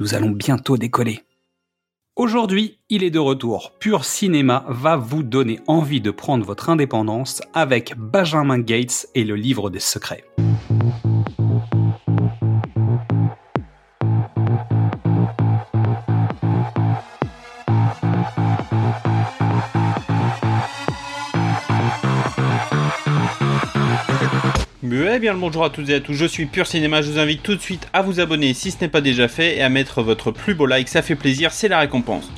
nous allons bientôt décoller. Aujourd'hui, il est de retour. Pur Cinéma va vous donner envie de prendre votre indépendance avec Benjamin Gates et le livre des secrets. Eh bien le bonjour à toutes et à tous, je suis Pur Cinéma, je vous invite tout de suite à vous abonner si ce n'est pas déjà fait et à mettre votre plus beau like, ça fait plaisir, c'est la récompense.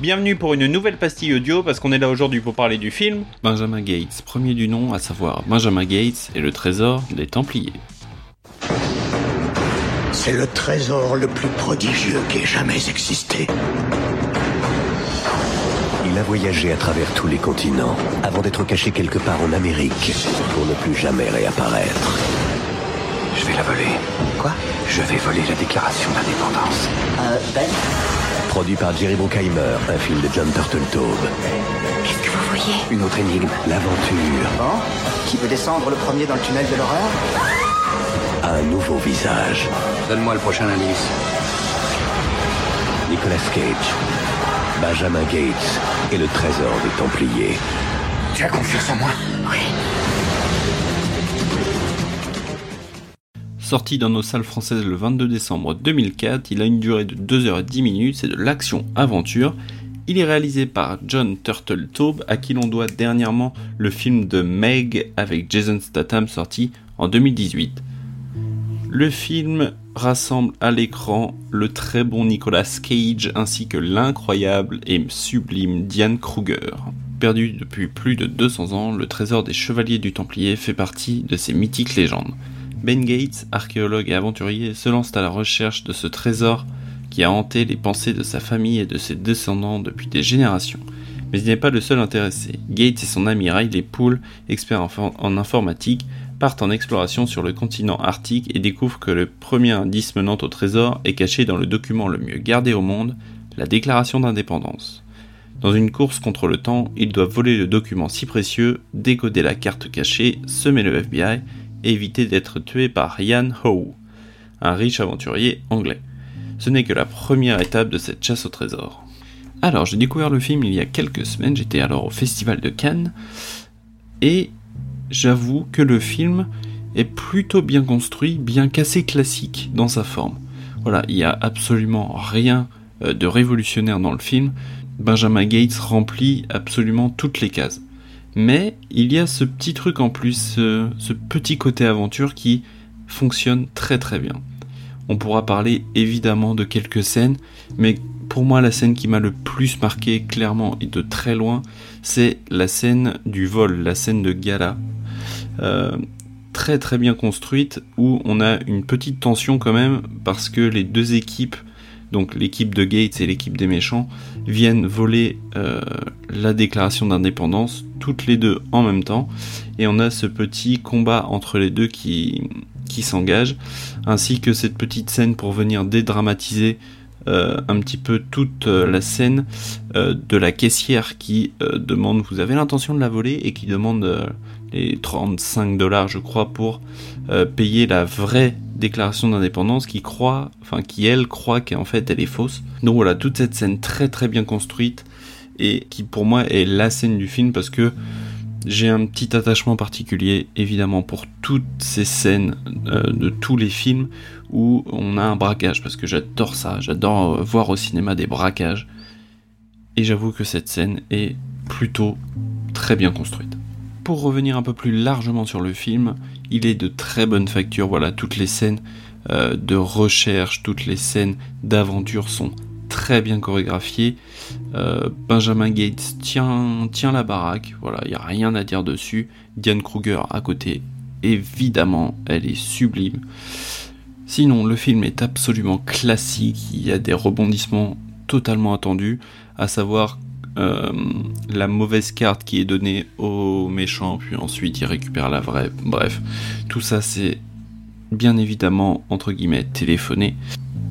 Bienvenue pour une nouvelle pastille audio parce qu'on est là aujourd'hui pour parler du film Benjamin Gates, premier du nom, à savoir Benjamin Gates et le trésor des Templiers. C'est le trésor le plus prodigieux qui ait jamais existé. A voyagé à travers tous les continents avant d'être caché quelque part en Amérique pour ne plus jamais réapparaître. Je vais la voler. Quoi? Je vais voler la déclaration d'indépendance. Euh, Ben? Produit par Jerry Bruckheimer, un film de John Turteltaube. Qu'est-ce que vous voyez? Une autre énigme, l'aventure. Bon Qui veut descendre le premier dans le tunnel de l'horreur? Un nouveau visage. Donne-moi le prochain indice. Nicolas Cage, Benjamin Gates et le trésor des Templiers. Tu as confiance en moi? Oui. Sorti dans nos salles françaises le 22 décembre 2004, il a une durée de 2h10 minutes, c'est de l'action-aventure. Il est réalisé par John Turteltaube, à qui l'on doit dernièrement le film de Meg avec Jason Statham sorti en 2018. Le film rassemble à l'écran le très bon Nicolas Cage ainsi que l'incroyable et sublime Diane Kruger. Perdu depuis plus de 200 ans, le trésor des Chevaliers du Templier fait partie de ces mythiques légendes. Ben Gates, archéologue et aventurier, se lance à la recherche de ce trésor qui a hanté les pensées de sa famille et de ses descendants depuis des générations. Mais il n'est pas le seul intéressé. Gates et son ami Riley Poole, expert en informatique, partent en exploration sur le continent arctique et découvrent que le premier indice menant au trésor est caché dans le document le mieux gardé au monde, la déclaration d'indépendance. Dans une course contre le temps, ils doivent voler le document si précieux, décoder la carte cachée, semer le FBI et éviter d'être tués par Ian Howe, un riche aventurier anglais. Ce n'est que la première étape de cette chasse au trésor. Alors, j'ai découvert le film il y a quelques semaines, j'étais alors au Festival de Cannes, et j'avoue que le film est plutôt bien construit, bien qu'assez classique dans sa forme. Voilà, il n'y a absolument rien euh, de révolutionnaire dans le film. Benjamin Gates remplit absolument toutes les cases. Mais il y a ce petit truc en plus, ce, petit côté aventure qui fonctionne très très bien. On pourra parler évidemment de quelques scènes, mais pour moi la scène qui m'a le plus marqué clairement et de très loin, c'est la scène du vol, la scène de gala euh, très très bien construite où on a une petite tension quand même parce que les deux équipes, donc l'équipe de Gates et l'équipe des méchants, viennent voler euh, la déclaration d'indépendance toutes les deux en même temps et on a ce petit combat entre les deux qui, qui s'engage ainsi que cette petite scène pour venir dédramatiser euh, un petit peu toute la scène de la caissière qui demande vous avez l'intention de la voler? et qui demande les 35 dollars je crois pour euh, payer la vraie déclaration d'indépendance qui croit, enfin qui elle croit qu'en fait elle est fausse. Donc voilà, toute cette scène très très bien construite et qui pour moi est la scène du film parce que j'ai un petit attachement particulier évidemment pour toutes ces scènes euh, de tous les films où on a un braquage parce que j'adore ça, j'adore euh, voir au cinéma des braquages et j'avoue que cette scène est plutôt très bien construite. Pour revenir un peu plus largement sur le film, il est de très bonne facture, voilà, toutes les scènes euh, de recherche, toutes les scènes d'aventure sont très bien chorégraphiées. Euh, Benjamin Gates tient, tient la baraque, voilà, il n'y a rien à dire dessus. Diane Kruger à côté, évidemment, elle est sublime. Sinon, le film est absolument classique, il y a des rebondissements totalement attendus, à savoir euh, la mauvaise carte qui est donnée au méchant, puis ensuite il récupère la vraie. Bref, tout ça c'est bien évidemment entre guillemets téléphoné.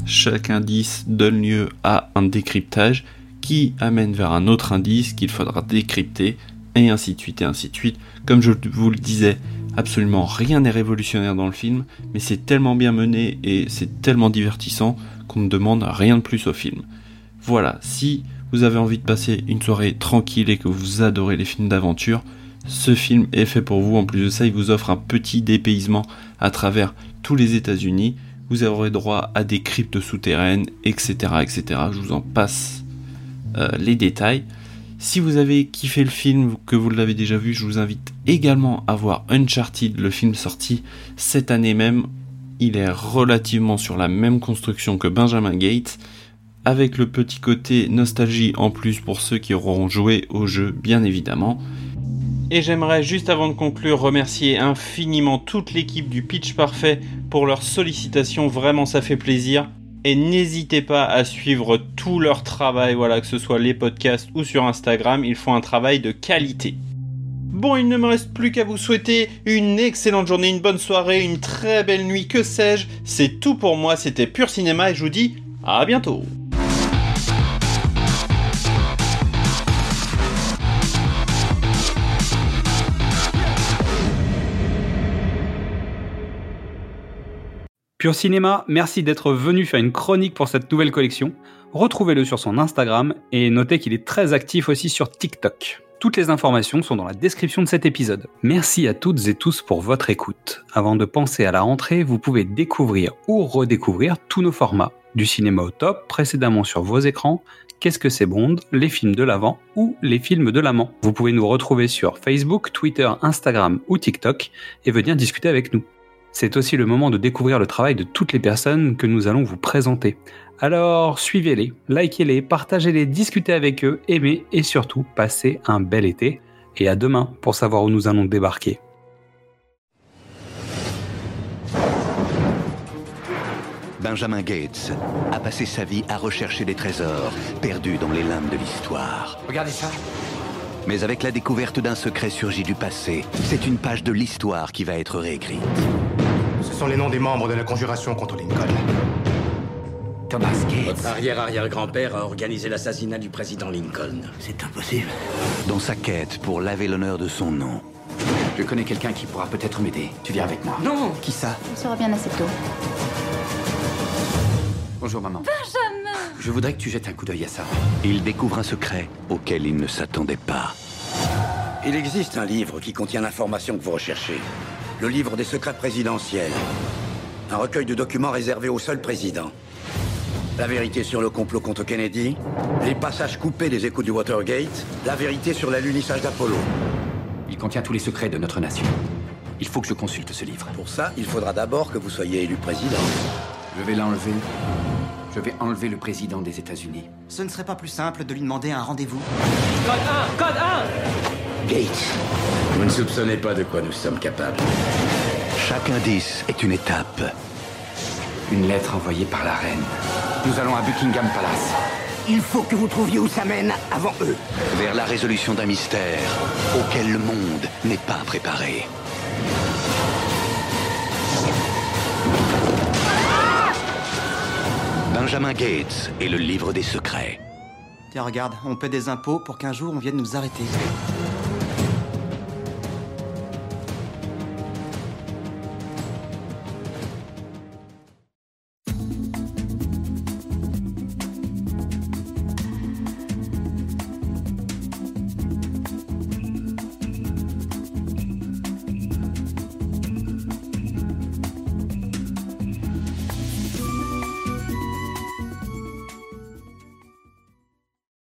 Chaque indice donne lieu à un décryptage qui amène vers un autre indice qu'il faudra décrypter, et ainsi de suite, et ainsi de suite. Comme je vous le disais, absolument rien n'est révolutionnaire dans le film, mais c'est tellement bien mené et c'est tellement divertissant qu'on ne demande rien de plus au film. Voilà, si vous avez envie de passer une soirée tranquille et que vous adorez les films d'aventure, ce film est fait pour vous. En plus de ça, il vous offre un petit dépaysement à travers tous les États-Unis. Vous aurez droit à des cryptes souterraines, etc., etc. Je vous en passe euh, les détails. Si vous avez kiffé le film, que vous l'avez déjà vu, je vous invite également à voir Uncharted, le film sorti cette année même. Il est relativement sur la même construction que Benjamin Gates avec le petit côté nostalgie en plus pour ceux qui auront joué au jeu, bien évidemment. Et j'aimerais juste avant de conclure remercier infiniment toute l'équipe du Pitch Parfait pour leur sollicitation, vraiment ça fait plaisir. Et n'hésitez pas à suivre tout leur travail, voilà, que ce soit les podcasts ou sur Instagram, ils font un travail de qualité. Bon, il ne me reste plus qu'à vous souhaiter une excellente journée, une bonne soirée, une très belle nuit, que sais-je. C'est tout pour moi, c'était Pur Cinéma et je vous dis à bientôt. Pur Cinéma, merci d'être venu faire une chronique pour cette nouvelle collection. Retrouvez-le sur son Instagram et notez qu'il est très actif aussi sur TikTok. Toutes les informations sont dans la description de cet épisode. Merci à toutes et tous pour votre écoute. Avant de penser à la rentrée, vous pouvez découvrir ou redécouvrir tous nos formats. Du cinéma au top, précédemment sur vos écrans, Qu'est-ce que c'est Bond, les films de l'avant ou les films de l'amant. Vous pouvez nous retrouver sur Facebook, Twitter, Instagram ou TikTok et venir discuter avec nous. C'est aussi le moment de découvrir le travail de toutes les personnes que nous allons vous présenter. Alors suivez-les, likez-les, partagez-les, discutez avec eux, aimez et surtout passez un bel été. Et à demain pour savoir où nous allons débarquer. Benjamin Gates a passé sa vie à rechercher des trésors perdus dans les limbes de l'histoire. Regardez ça. Mais avec la découverte d'un secret surgi du passé, c'est une page de l'histoire qui va être réécrite. Ce sont les noms des membres de la conjuration contre Lincoln. Thomas Gates. Votre arrière-arrière-grand-père a organisé l'assassinat du président Lincoln. C'est impossible. Dans sa quête pour laver l'honneur de son nom, Je connais quelqu'un qui pourra peut-être m'aider. Tu viens avec moi. Non Qui ça? On se revient assez tôt. Bonjour maman. Benjamin Je voudrais que tu jettes un coup d'œil à ça. il découvre un secret auquel il ne s'attendait pas. Il existe un livre qui contient l'information que vous recherchez. Le livre des secrets présidentiels. Un recueil de documents réservés au seul président. La vérité sur le complot contre Kennedy, les passages coupés des échos du Watergate, la vérité sur l'alunissage d'Apollo. Il contient tous les secrets de notre nation. Il faut que je consulte ce livre. Pour ça, il faudra d'abord que vous soyez élu président. Je vais l'enlever. Je vais enlever le président des États-Unis. Ce ne serait pas plus simple de lui demander un rendez-vous? Gates, vous ne soupçonnez pas de quoi nous sommes capables. Chaque indice est une étape. Une lettre envoyée par la reine. Nous allons à Buckingham Palace. Il faut que vous trouviez où ça mène avant eux. vers la résolution d'un mystère auquel le monde n'est pas préparé. Benjamin Gates et le livre des secrets. Tiens, regarde, on paie des impôts pour qu'un jour on vienne nous arrêter.